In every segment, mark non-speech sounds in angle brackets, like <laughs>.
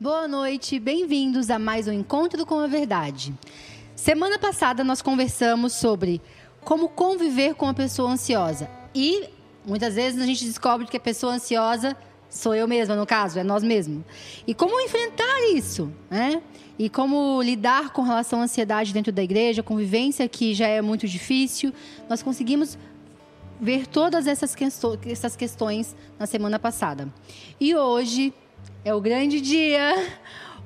Boa noite, bem-vindos a mais um Encontro com a Verdade. Semana passada nós conversamos sobre como conviver com a pessoa ansiosa. E muitas vezes a gente descobre que a pessoa ansiosa sou eu mesma, no caso, é nós mesmos. E como enfrentar isso, né? E como lidar com relação à ansiedade dentro da igreja, convivência que já é muito difícil. Nós conseguimos ver todas essas, questões na semana passada. E hoje é o grande dia.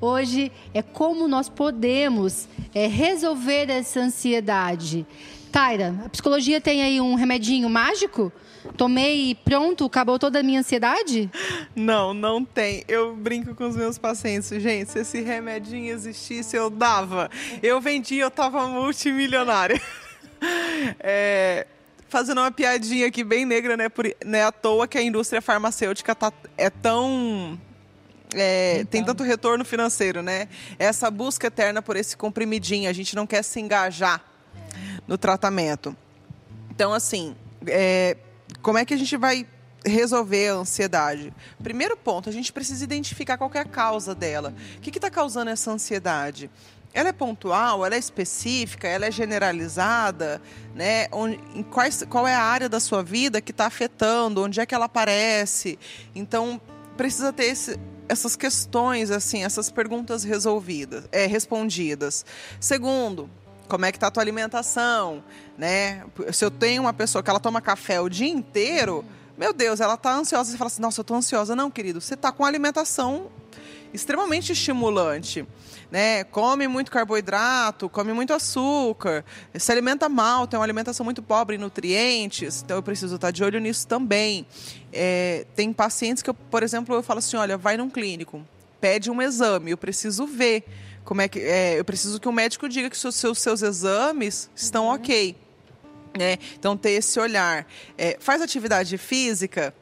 Hoje é como nós podemos é, resolver essa ansiedade. Taira, a psicologia tem aí um remedinho mágico? Tomei e pronto, acabou toda a minha ansiedade? Não, não tem. Eu brinco com os meus pacientes. Gente, se esse remedinho existisse, eu dava. Eu vendia, eu tava multimilionária. <laughs> É, fazendo uma piadinha aqui bem negra, né? Por, não é à toa que a indústria farmacêutica tá, é tão é, então. tem tanto retorno financeiro, né? Essa busca eterna por esse comprimidinho, a gente não quer se engajar no tratamento. Então, assim, é, como é que a gente vai resolver a ansiedade? Primeiro ponto, a gente precisa identificar qual é a causa dela. O que está causando essa ansiedade? Ela é pontual, ela é específica, ela é generalizada, né? Onde, em quais, qual é a área da sua vida que está afetando, onde é que ela aparece? Então, precisa ter esse, essas questões, assim, essas perguntas resolvidas, é, respondidas. Segundo, como é que tá a tua alimentação, né? Se eu tenho uma pessoa que ela toma café o dia inteiro, meu Deus, ela tá ansiosa. Você fala assim, nossa, eu tô ansiosa. Não, querido, você tá com alimentação extremamente estimulante né? Come muito carboidrato, come muito açúcar, se alimenta mal, tem uma alimentação muito pobre em nutrientes, então eu preciso estar de olho nisso também. É, tem pacientes que, eu, por exemplo, eu falo assim, olha, vai num clínico, pede um exame, eu preciso ver como é que, é, eu preciso que o médico diga que os seus, seus exames estão uhum. ok. Né? Então, ter esse olhar. É, faz atividade física,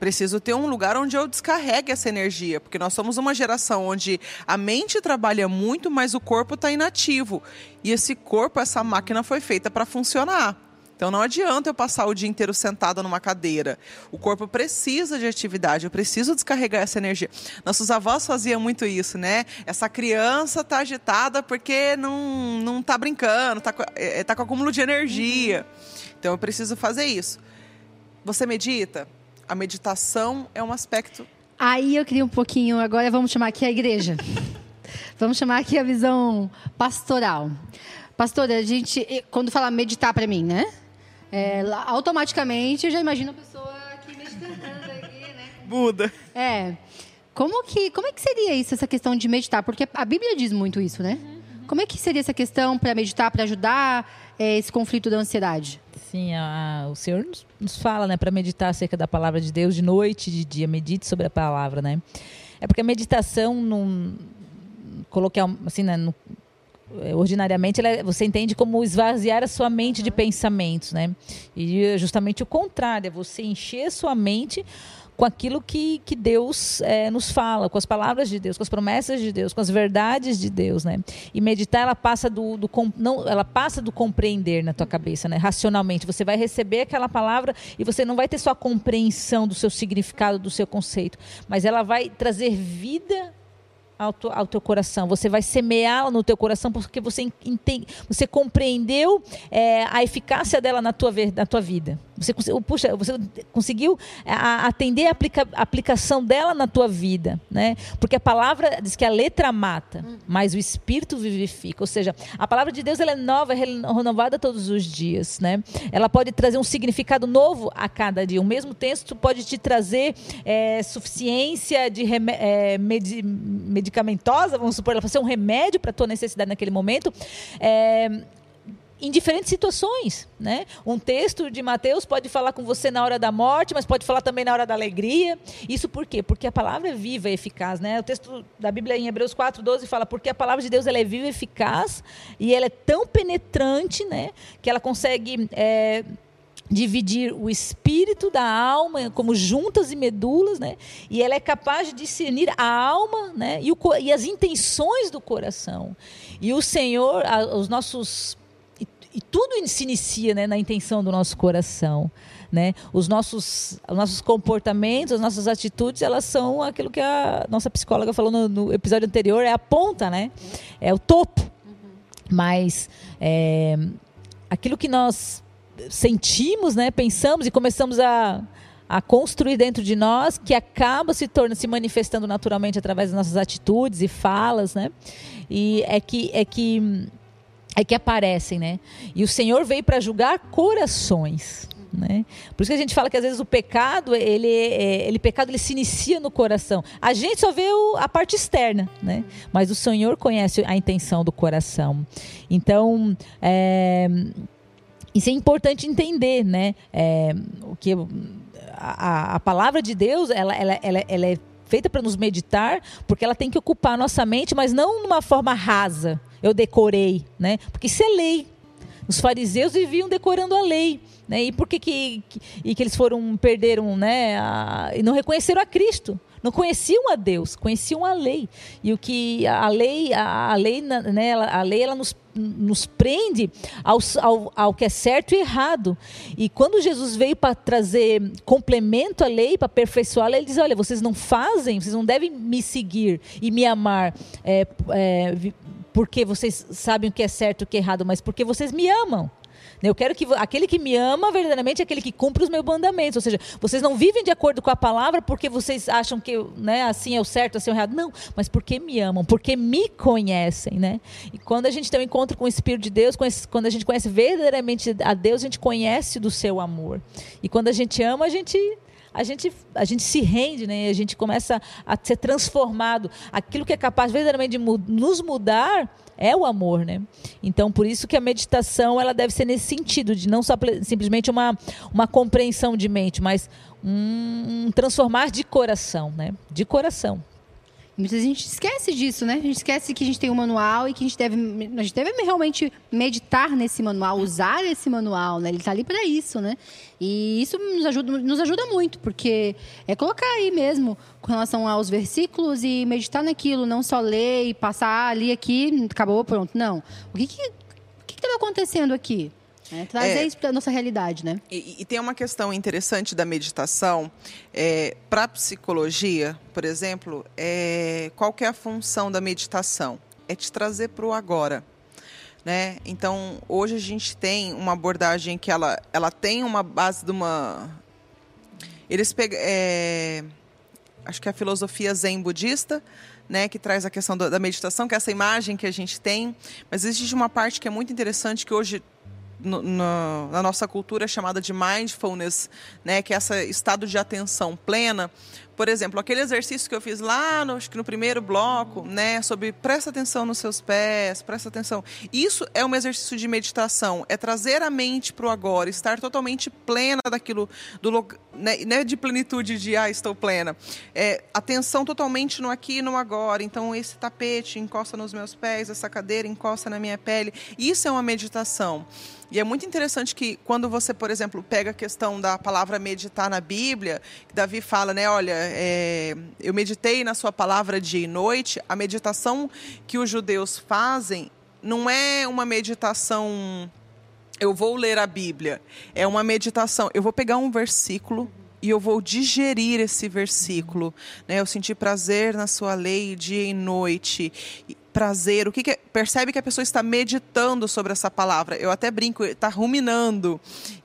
Preciso ter um lugar onde eu descarregue essa energia, porque nós somos uma geração onde a mente trabalha muito, mas o corpo está inativo. E esse corpo, essa máquina foi feita para funcionar. Então não adianta eu passar o dia inteiro sentada numa cadeira. O corpo precisa de atividade, eu preciso descarregar essa energia. Nossos avós faziam muito isso, né? Essa criança tá agitada porque não, não tá brincando, tá, é, tá com acúmulo de energia. Então eu preciso fazer isso. Você medita? A meditação é um aspecto. Aí eu queria um pouquinho, agora vamos chamar aqui a igreja. <laughs> vamos chamar aqui a visão pastoral. Pastora, a gente, quando fala meditar para mim, né? É, automaticamente eu já imagino a pessoa aqui meditando aqui, né? Buda. É. Como que, como é que seria isso, essa questão de meditar? Porque a Bíblia diz muito isso, né? Uhum. Como é que seria essa questão para meditar, para ajudar é, esse conflito da ansiedade? Sim, a, o Senhor nos, nos fala, né, para meditar acerca da palavra de Deus de noite, de dia, medite sobre a palavra, né? É porque a meditação, não coloquei assim, né, no, é, ordinariamente é, você entende como esvaziar a sua mente de pensamentos, né? E justamente o contrário, é você encher sua mente com aquilo que, que Deus é, nos fala, com as palavras de Deus, com as promessas de Deus, com as verdades de Deus, né? E meditar, ela passa do, do não, ela passa do compreender na tua cabeça, né? Racionalmente, você vai receber aquela palavra e você não vai ter só a compreensão do seu significado, do seu conceito, mas ela vai trazer vida ao, tu, ao teu coração. Você vai semeá-la no teu coração porque você entende, você compreendeu é, a eficácia dela na tua, na tua vida. Você, puxa, você conseguiu é, atender a aplica, aplicação dela na tua vida, né? Porque a palavra diz que a letra mata, mas o espírito vivifica. Ou seja, a palavra de Deus ela é nova, é renovada todos os dias, né? Ela pode trazer um significado novo a cada dia. O mesmo texto pode te trazer é, suficiência de é, med, medicamentosa, vamos supor, ela pode ser um remédio para a tua necessidade naquele momento. É, em diferentes situações, né? Um texto de Mateus pode falar com você na hora da morte, mas pode falar também na hora da alegria. Isso por quê? Porque a palavra é viva e eficaz, né? O texto da Bíblia em Hebreus 4:12 fala: "Porque a palavra de Deus ela é viva e eficaz e ela é tão penetrante, né, que ela consegue é, dividir o espírito da alma como juntas e medulas, né? E ela é capaz de discernir a alma, né? E, o, e as intenções do coração. E o Senhor, a, os nossos e tudo se inicia né, na intenção do nosso coração. né? Os nossos, os nossos comportamentos, as nossas atitudes, elas são aquilo que a nossa psicóloga falou no, no episódio anterior, é a ponta, né? É o topo. Mas é, aquilo que nós sentimos, né, pensamos e começamos a, a construir dentro de nós, que acaba se tornando, se manifestando naturalmente através das nossas atitudes e falas, né? E é que é que é que aparecem, né? E o Senhor veio para julgar corações. Né? Por isso que a gente fala que às vezes o pecado, ele, é, ele pecado ele se inicia no coração. A gente só vê o, a parte externa, né? Mas o Senhor conhece a intenção do coração. Então, é, isso é importante entender, né? É, o que a, a, palavra de Deus, ela, ela, ela, ela é feita para nos meditar, porque ela tem que ocupar a nossa mente, mas não numa forma rasa. Eu decorei, né? Porque isso é lei. Os fariseus viviam decorando a lei. Né? E por que, que, e que eles foram, perderam, né? A, e não reconheceram a Cristo? Não conheciam a Deus, conheciam a lei. E o que a lei, a, a lei, né, a lei ela nos, nos prende ao, ao, ao que é certo e errado. E quando Jesus veio para trazer complemento à lei, para aperfeiçoá-la, ele diz: Olha, vocês não fazem, vocês não devem me seguir e me amar. É, é, porque vocês sabem o que é certo e o que é errado, mas porque vocês me amam. Eu quero que aquele que me ama verdadeiramente é aquele que cumpre os meus mandamentos. Ou seja, vocês não vivem de acordo com a palavra porque vocês acham que né, assim é o certo, assim é o errado. Não, mas porque me amam, porque me conhecem. Né? E quando a gente tem um encontro com o Espírito de Deus, quando a gente conhece verdadeiramente a Deus, a gente conhece do seu amor. E quando a gente ama, a gente a gente, a gente se rende, né? a gente começa a ser transformado. Aquilo que é capaz verdadeiramente de nos mudar é o amor, né? Então, por isso que a meditação ela deve ser nesse sentido, de não só simplesmente uma, uma compreensão de mente, mas um, transformar de coração, né? De coração. Muita gente esquece disso, né? A gente esquece que a gente tem um manual e que a gente deve, a gente deve realmente meditar nesse manual, usar esse manual, né? Ele está ali para isso, né? E isso nos ajuda, nos ajuda muito, porque é colocar aí mesmo com relação aos versículos e meditar naquilo, não só ler e passar ali, aqui, acabou, pronto. Não. O que que estava acontecendo aqui? É, trazer é, isso para a nossa realidade, né? E, e, tem uma questão interessante da meditação. É, para a psicologia, por exemplo, é, qual que é a função da meditação? É te trazer para o agora. Né? Então, hoje a gente tem uma abordagem que ela, ela tem uma base de uma... Eles pegam... É, acho que é a filosofia zen budista, né, que traz a questão da meditação, que é essa imagem que a gente tem. Mas existe uma parte que é muito interessante que hoje no, na nossa cultura chamada de mindfulness, né, que é esse estado de atenção plena, por exemplo, aquele exercício que eu fiz lá no, acho que no primeiro bloco, né, sobre presta atenção nos seus pés, presta atenção. Isso é um exercício de meditação, é trazer a mente para o agora, estar totalmente plena daquilo, do, né, né, de plenitude de ah, estou plena. É, atenção totalmente no aqui e no agora. Então, esse tapete encosta nos meus pés, essa cadeira encosta na minha pele. Isso é uma meditação. E é muito interessante que quando você, por exemplo, pega a questão da palavra meditar na Bíblia, Davi fala, né, olha, é, eu meditei na sua palavra dia e noite. A meditação que os judeus fazem não é uma meditação. Eu vou ler a Bíblia. É uma meditação. Eu vou pegar um versículo e eu vou digerir esse versículo. Né? Eu senti prazer na sua lei dia e noite prazer, o que, que é? percebe que a pessoa está meditando sobre essa palavra. Eu até brinco, está ruminando,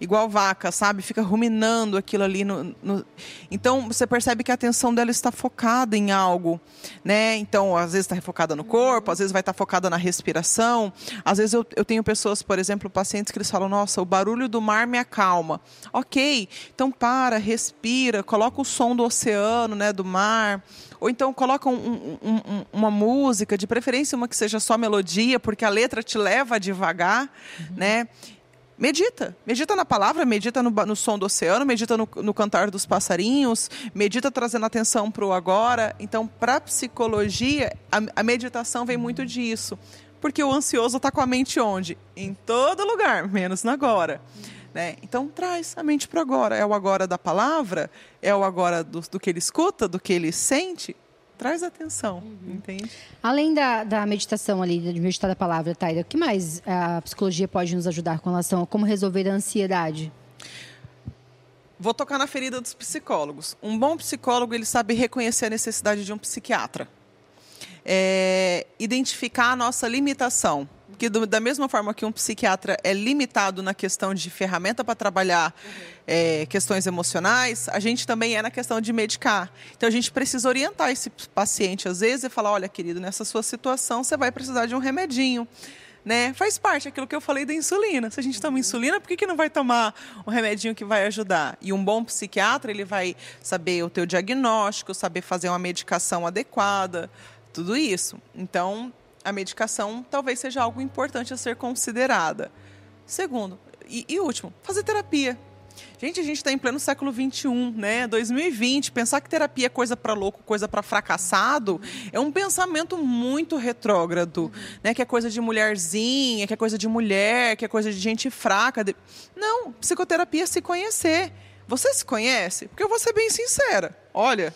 igual vaca, sabe? Fica ruminando aquilo ali. No, no... Então você percebe que a atenção dela está focada em algo, né? Então às vezes está focada no corpo, às vezes vai estar focada na respiração. Às vezes eu, eu tenho pessoas, por exemplo, pacientes que eles falam: Nossa, o barulho do mar me acalma. Ok, então para, respira, coloca o som do oceano, né? Do mar ou então coloca um, um, um, uma música, de preferência uma que seja só melodia, porque a letra te leva devagar, uhum. né? Medita, medita na palavra, medita no, no som do oceano, medita no, no, cantar dos passarinhos, medita trazendo atenção para o agora. Então, para a psicologia, a meditação vem muito disso, porque o ansioso está com a mente onde? Em todo lugar, menos no agora. Né? Então traz a mente para agora. É o agora da palavra, é o agora do, do, que ele escuta, do que ele sente. Traz atenção, uhum. entende? Além da, da meditação ali, de meditar da palavra, Taira, o que mais a psicologia pode nos ajudar com relação a como resolver a ansiedade? vou tocar na ferida dos psicólogos. Um bom psicólogo ele sabe reconhecer a necessidade de um psiquiatra, é, identificar a nossa limitação. Porque do, da mesma forma que um psiquiatra é limitado na questão de ferramenta para trabalhar uhum. é, questões emocionais, a gente também é na questão de medicar. Então a gente precisa orientar esse paciente às vezes e falar, olha, querido, nessa sua situação você vai precisar de um remedinho. Né? Faz parte aquilo que eu falei da insulina. Se a gente toma insulina, por que, que não vai tomar um remedinho que vai ajudar? E um bom psiquiatra, ele vai saber o teu diagnóstico, saber fazer uma medicação adequada, tudo isso. Então, a medicação talvez seja algo importante a ser considerada. Segundo, e, e último, fazer terapia. Gente, a gente está em pleno século XXI, né? 2020. Pensar que terapia é coisa para louco, coisa para fracassado, é um pensamento muito retrógrado, né? Que é coisa de mulherzinha, que é coisa de mulher, que é coisa de gente fraca. Não, psicoterapia é se conhecer. Você se conhece? Porque eu vou ser bem sincera. Olha,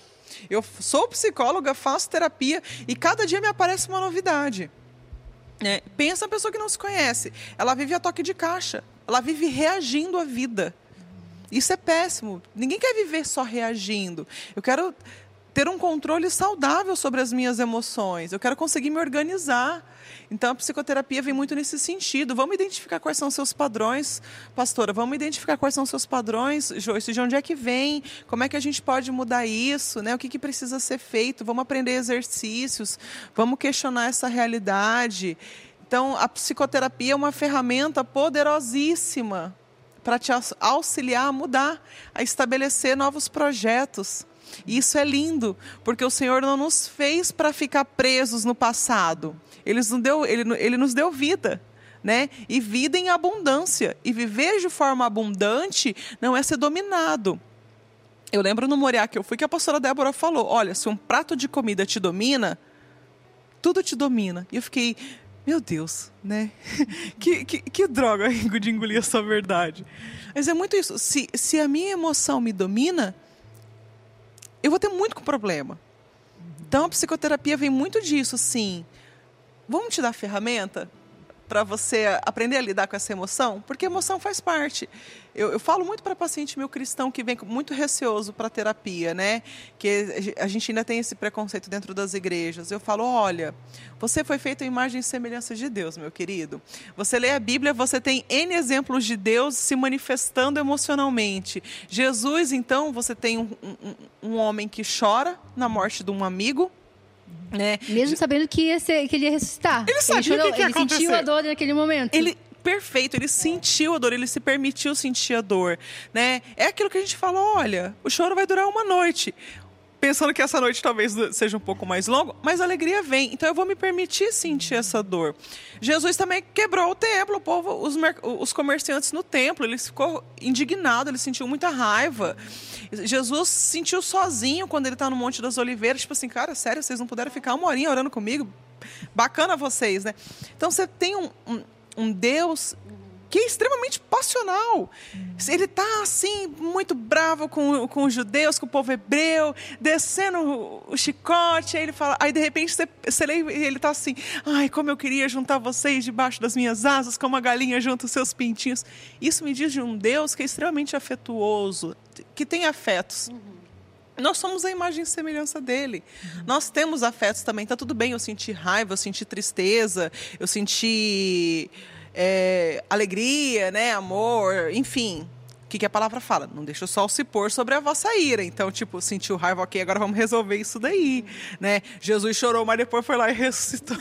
eu sou psicóloga, faço terapia e cada dia me aparece uma novidade. É, pensa a pessoa que não se conhece. Ela vive a toque de caixa. Ela vive reagindo à vida. Isso é péssimo. Ninguém quer viver só reagindo. Eu quero ter um controle saudável sobre as minhas emoções. Eu quero conseguir me organizar. Então, a psicoterapia vem muito nesse sentido. Vamos identificar quais são seus padrões, pastora. Vamos identificar quais são seus padrões, Joyce, de onde é que vem, como é que a gente pode mudar isso, né? o que, que precisa ser feito. Vamos aprender exercícios, vamos questionar essa realidade. Então, a psicoterapia é uma ferramenta poderosíssima para te auxiliar a mudar, a estabelecer novos projetos. E isso é lindo, porque o Senhor não nos fez para ficar presos no passado. Ele nos deu, ele, ele nos deu vida. Né? E vida em abundância. E viver de forma abundante não é ser dominado. Eu lembro no Moriá que eu fui que a pastora Débora falou: olha, se um prato de comida te domina, tudo te domina. E eu fiquei, meu Deus, né? <laughs> que, que, que droga <laughs> de engolir essa verdade. Mas é muito isso. Se, se a minha emoção me domina, eu vou ter muito problema. Então a psicoterapia vem muito disso, sim. Vamos te dar ferramenta para você aprender a lidar com essa emoção? Porque emoção faz parte. Eu, eu falo muito para paciente meu cristão que vem muito receoso para terapia, né? Que a gente ainda tem esse preconceito dentro das igrejas. Eu falo, olha, você foi feito em imagem e semelhança de Deus, meu querido. Você lê a Bíblia, você tem N exemplos de Deus se manifestando emocionalmente. Jesus, então, você tem um, um, um homem que chora na morte de um amigo, né? Mesmo sabendo que, ia ser, que ele ia ressuscitar. Ele sabia ele chorou, que, que ia Ele acontecer. sentiu a dor naquele momento. Ele, perfeito, ele sentiu a dor, ele se permitiu sentir a dor, né? É aquilo que a gente fala, olha, o choro vai durar uma noite pensando que essa noite talvez seja um pouco mais longa, mas a alegria vem. Então eu vou me permitir sentir essa dor. Jesus também quebrou o templo, o povo, os, os comerciantes no templo, ele ficou indignado, ele sentiu muita raiva. Jesus se sentiu sozinho quando ele está no Monte das Oliveiras, tipo assim, cara, sério, vocês não puderam ficar uma horinha orando comigo? Bacana vocês, né? Então você tem um, um, um Deus que é extremamente passional. Ele está assim, muito bravo com, com os judeus, com o povo hebreu, descendo o, o chicote. Aí ele fala, aí de repente você, você lê e ele está assim: ai, como eu queria juntar vocês debaixo das minhas asas, como a galinha junta os seus pintinhos. Isso me diz de um Deus que é extremamente afetuoso, que tem afetos. Uhum. Nós somos a imagem e semelhança dele. Uhum. Nós temos afetos também. Tá tudo bem eu senti raiva, eu senti tristeza, eu senti é, alegria, né, amor, enfim. O que, que a palavra fala? Não deixa o sol se pôr sobre a vossa ira. Então, tipo, sentiu raiva, ok, agora vamos resolver isso daí, né? Jesus chorou, mas depois foi lá e <laughs> ressuscitou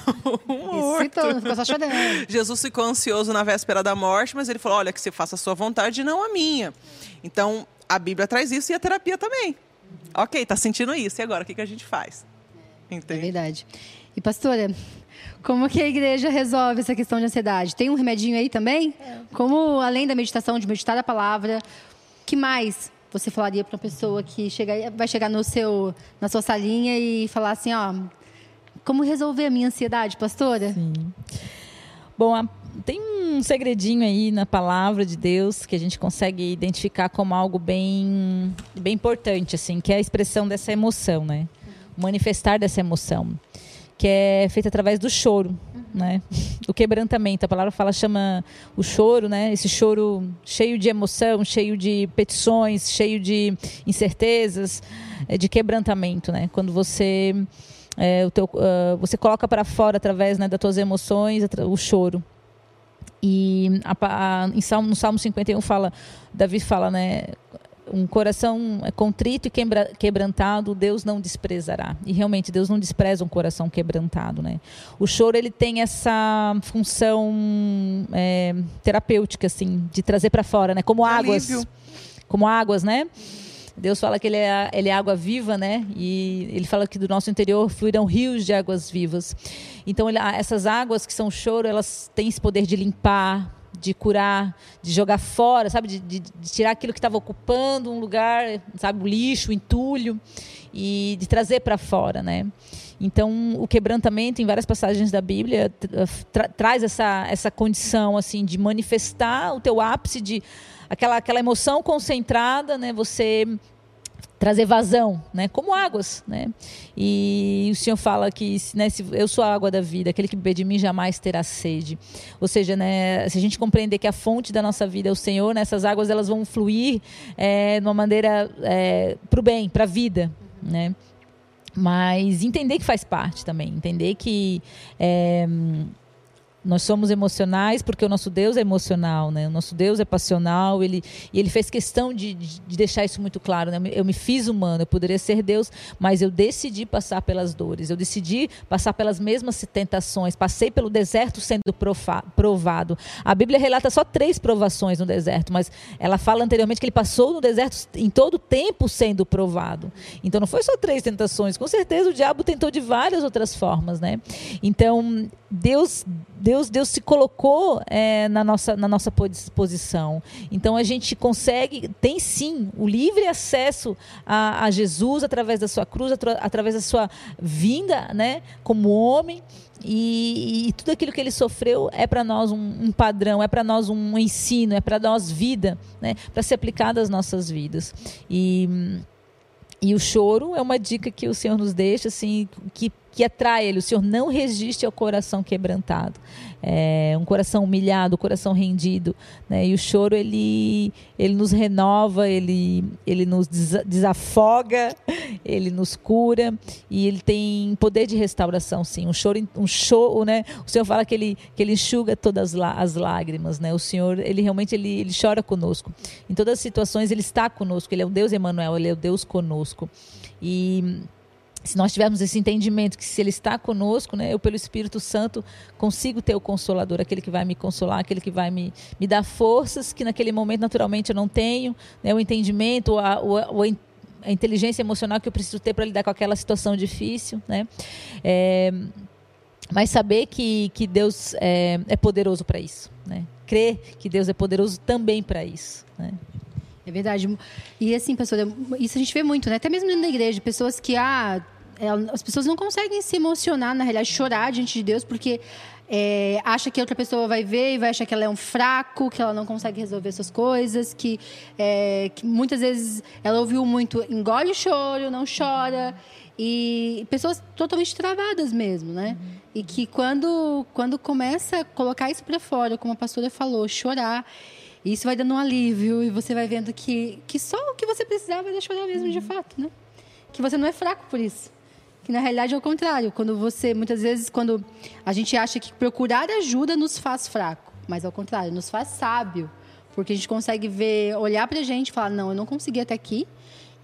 um Ressuscitou, ficou só chorando. <laughs> Jesus ficou ansioso na véspera da morte, mas ele falou, olha, que se faça a sua vontade e não a minha. Então, a Bíblia traz isso e a terapia também. Ok, tá sentindo isso, e agora, o que, que a gente faz? Entende? É verdade. E, pastora, como que a igreja resolve essa questão de ansiedade? Tem um remedinho aí também? É. Como, além da meditação, de meditar a palavra, que mais você falaria para uma pessoa que chega, vai chegar no seu, na sua salinha e falar assim, ó, como resolver a minha ansiedade, pastora? Sim. Bom, a, tem um segredinho aí na palavra de Deus que a gente consegue identificar como algo bem, bem importante, assim, que é a expressão dessa emoção, né? O manifestar dessa emoção que é feita através do choro. Uhum. né? O quebrantamento, a palavra fala chama o choro, né? Esse choro cheio de emoção, cheio de petições, cheio de incertezas, é, de quebrantamento, né? Quando você é, o teu, uh, você coloca para fora através né, das tuas emoções o choro. E a, a, em Salmo, no Salmo 51 fala, Davi fala, né? Um coração contrito e quebra, quebrantado, Deus não desprezará. E realmente Deus não despreza um coração quebrantado, né? O choro ele tem essa função é, terapêutica, assim, de trazer para fora, né? Como águas, Alívio. como águas, né? Deus fala que ele é, ele é água viva, né? E ele fala que do nosso interior fluirão rios de águas vivas. Então, ele, essas águas que são choro, elas têm esse poder de limpar, de curar, de jogar fora, sabe? De, de, de tirar aquilo que estava ocupando um lugar, sabe? O lixo, o entulho, e de trazer para fora, né? Então, o quebrantamento, em várias passagens da Bíblia, tra traz essa, essa condição, assim, de manifestar o teu ápice, de aquela, aquela emoção concentrada, né? Você trazer vazão, né? Como águas, né? E o Senhor fala que, né, se eu sou a água da vida, aquele que beber de mim jamais terá sede. Ou seja, né, se a gente compreender que a fonte da nossa vida é o Senhor, nessas né, águas elas vão fluir é, de uma maneira é, para o bem, para a vida, né? Mas entender que faz parte também, entender que é, nós somos emocionais porque o nosso Deus é emocional, né? O nosso Deus é passional. Ele e ele fez questão de, de, de, deixar isso muito claro. Né? Eu me fiz humano, eu poderia ser Deus, mas eu decidi passar pelas dores. Eu decidi passar pelas mesmas tentações. Passei pelo deserto sendo provado. A Bíblia relata só três provações no deserto, mas ela fala anteriormente que ele passou no deserto em todo o tempo sendo provado. Então não foi só três tentações. Com certeza o diabo tentou de várias outras formas, né? Então Deus Deus, Deus se colocou é, na, nossa, na nossa posição. Então a gente consegue, tem sim, o livre acesso a, a Jesus através da sua cruz, através da sua vinda né, como homem. E, e, tudo aquilo que ele sofreu é para nós um, um, padrão, é para nós um ensino, é para nós vida, né, para ser aplicado às nossas vidas. E, e o choro é uma dica que o Senhor nos deixa, assim, que que atrai ele. O Senhor não resiste ao coração quebrantado, é, um coração humilhado, um coração rendido. Né? E o choro ele, ele nos renova, ele, ele nos desafoga, <laughs> ele nos cura e ele tem poder de restauração, sim. Um choro, um choro, né? O Senhor fala que ele, que ele enxuga todas as lágrimas, né? O Senhor, ele realmente ele, ele chora conosco. Em todas as situações ele está conosco. Ele é o Deus Emmanuel, ele é o Deus conosco. E se nós tivermos esse entendimento que se Ele está conosco, né, eu pelo Espírito Santo consigo ter o Consolador, aquele que vai me consolar, aquele que vai me, me dar forças que naquele momento naturalmente eu não tenho, né, o entendimento, a, o, a inteligência emocional que eu preciso ter para lidar com aquela situação difícil, né? É, mas saber que, que Deus é, é poderoso para isso, né? Crer que Deus é poderoso também para isso, né? É verdade. E assim, pastor, isso a gente vê muito, né? Até mesmo dentro da igreja, pessoas que, ah, as pessoas não conseguem se emocionar, na realidade, chorar diante de Deus, porque é, acha que outra pessoa vai ver e vai achar que ela é um fraco, que ela não consegue resolver suas coisas, que, é, que muitas vezes ela ouviu muito engole o choro, não chora. E pessoas totalmente travadas mesmo, né? Uhum. E que quando, quando começa a colocar isso para fora, como a pastora falou, chorar isso vai dando um alívio e você vai vendo que, que só o que você precisava era chorar mesmo, de fato, né? Que você não é fraco por isso. Que na realidade é o contrário. Quando você, muitas vezes, quando a gente acha que procurar ajuda nos faz fraco, mas ao contrário, nos faz sábio. Porque a gente consegue ver, olhar pra gente e falar: não, eu não consegui até aqui.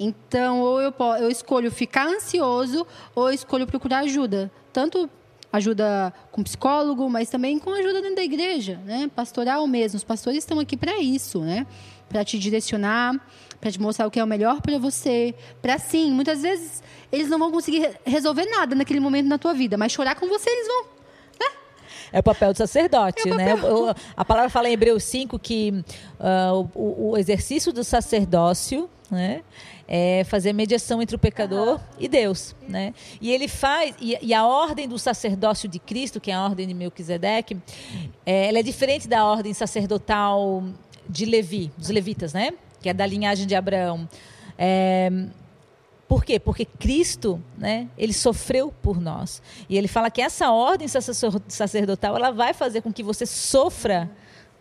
Então, ou eu, eu escolho ficar ansioso, ou eu escolho procurar ajuda. Tanto ajuda com psicólogo, mas também com ajuda dentro da igreja, né? Pastoral mesmo. Os pastores estão aqui para isso, né? Para te direcionar, para te mostrar o que é o melhor para você, para sim, muitas vezes eles não vão conseguir resolver nada naquele momento na tua vida, mas chorar com você eles vão. Né? É o papel do sacerdote, é né? A palavra fala em Hebreus 5 que uh, o, o exercício do sacerdócio, né? é fazer mediação entre o pecador e Deus, né? E ele faz e, e, a ordem do sacerdócio de Cristo, que é a ordem de Melquisedeque, é, ela é diferente da ordem sacerdotal de Levi, dos levitas, né? Que é da linhagem de Abraão. É, Por quê? Porque Cristo, né, ele sofreu por nós. E ele fala que essa ordem sacerdotal, ela vai fazer com que você sofra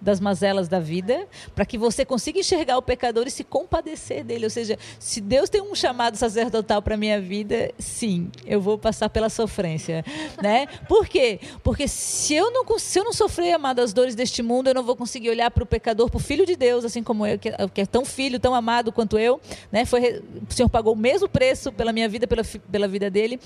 das mazelas da vida, para que você consiga enxergar o pecador e se compadecer dele. Ou seja, se Deus tem um chamado sacerdotal para minha vida, sim, eu vou passar pela sofrência, né? Por quê? Porque se eu não se eu não sofrer amado as dores deste mundo, eu não vou conseguir olhar para o pecador, para o filho de Deus, assim como eu, que, que, é tão filho, tão amado quanto eu, né? Foi o Senhor pagou o mesmo preço pela minha vida, pela pela vida dele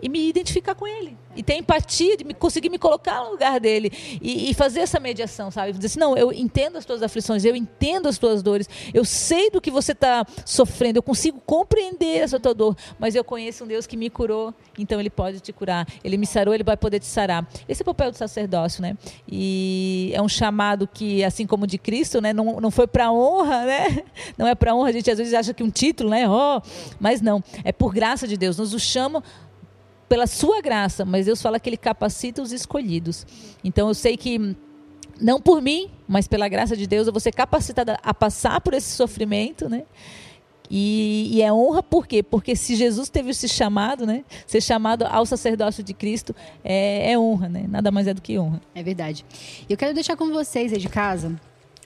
e me identificar com ele. E ter empatia, de me, conseguir me colocar no lugar dele. E, e, fazer essa mediação, sabe? Dizer assim, não, eu entendo as tuas aflições, eu entendo as tuas dores, eu sei do que você está sofrendo, eu consigo compreender essa tua dor, mas eu conheço um Deus que me curou, então ele pode te curar. Ele me sarou, ele vai poder te sarar. Esse é o papel do sacerdócio, né? E é um chamado que, assim como de Cristo, né? Não, não foi para honra, né? Não é para honra, a gente às vezes acha que um título, né? Oh, mas não, é por graça de Deus. Nos o chama pela sua graça, mas Deus fala que ele capacita os escolhidos. Então eu sei que não por mim, mas pela graça de Deus eu vou ser capacitada a passar por esse sofrimento, né? E, e, é honra por quê? Porque se Jesus teve esse chamado, né? Ser chamado ao sacerdócio de Cristo é, é honra, né? Nada mais é do que honra. É verdade. Eu quero deixar com vocês aí de casa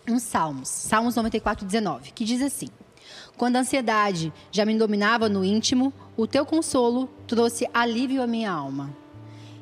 um Salmos, Salmos 94, 19, que diz assim: quando a ansiedade já me dominava no íntimo, o teu consolo trouxe alívio à minha alma.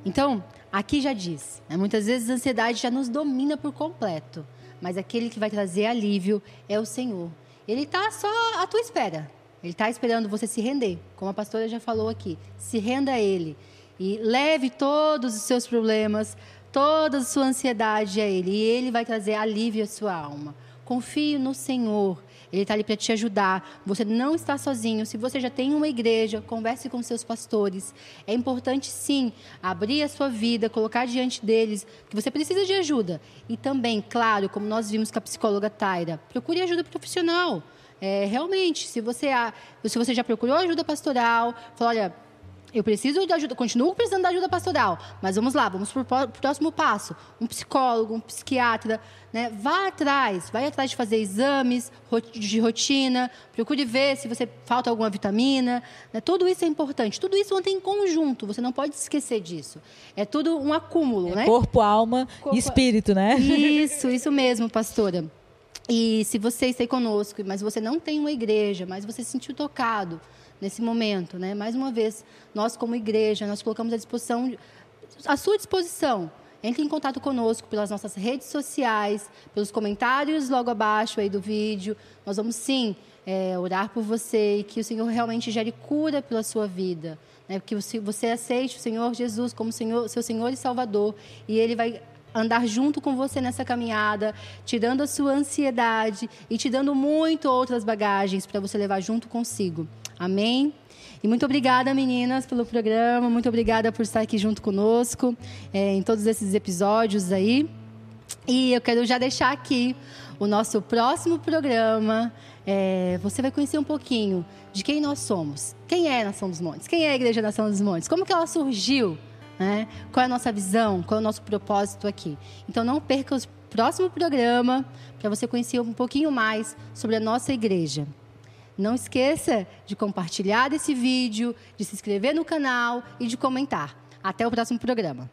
Então, aqui já diz, né, muitas vezes a ansiedade já nos domina por completo, mas aquele que vai trazer alívio é o Senhor. Ele está só à tua espera. Ele está esperando você se render, como a pastora já falou aqui. Se renda a Ele e leve todos os seus problemas, toda a sua ansiedade a Ele, e Ele vai trazer alívio à sua alma. Confie no Senhor ele está ali para te ajudar. Você não está sozinho. Se você já tem uma igreja, converse com seus pastores. É importante, sim, abrir a sua vida, colocar diante deles que você precisa de ajuda. E também, claro, como nós vimos com a psicóloga Taira, procure ajuda profissional. É, realmente, se você, se você já procurou ajuda pastoral, fala, olha, eu preciso de ajuda, continuo precisando da ajuda pastoral, mas vamos lá, vamos para o próximo passo. Um psicólogo, um psiquiatra, né? Vá atrás, vai atrás de fazer exames de rotina, procure ver se você falta alguma vitamina. Né? Tudo isso é importante. Tudo isso anda em conjunto, você não pode esquecer disso. É tudo um acúmulo, é né? Corpo, alma corpo... e espírito, né? <laughs> Isso, isso mesmo, pastora. E se você está conosco, mas você não tem uma igreja, mas você se sentiu tocado, nesse momento, né? Mais uma vez, nós como igreja, nós colocamos à disposição, à sua disposição. Entre em contato conosco pelas nossas redes sociais, pelos comentários logo abaixo aí do vídeo. Nós vamos sim é, orar por você e que o Senhor realmente gere cura pela sua vida. Né? Que você aceite o Senhor Jesus como Senhor, seu Senhor e Salvador. E Ele vai andar junto com você nessa caminhada, tirando a sua ansiedade e te dando muito outras bagagens para você levar junto consigo. Amém? E muito obrigada, meninas, pelo programa. Muito obrigada por estar aqui junto conosco é, em todos esses episódios aí. E eu quero já deixar aqui o nosso próximo programa. É, você vai conhecer um pouquinho de quem nós somos. Quem é Nação dos Montes? Quem é a Igreja Nação dos Montes? Como que ela surgiu? Né? Qual é a nossa visão? Qual é o nosso propósito aqui? Então não perca o próximo programa para você conhecer um pouquinho mais sobre a nossa igreja. Não esqueça de compartilhar esse vídeo, de se inscrever no canal e de comentar. Até o próximo programa.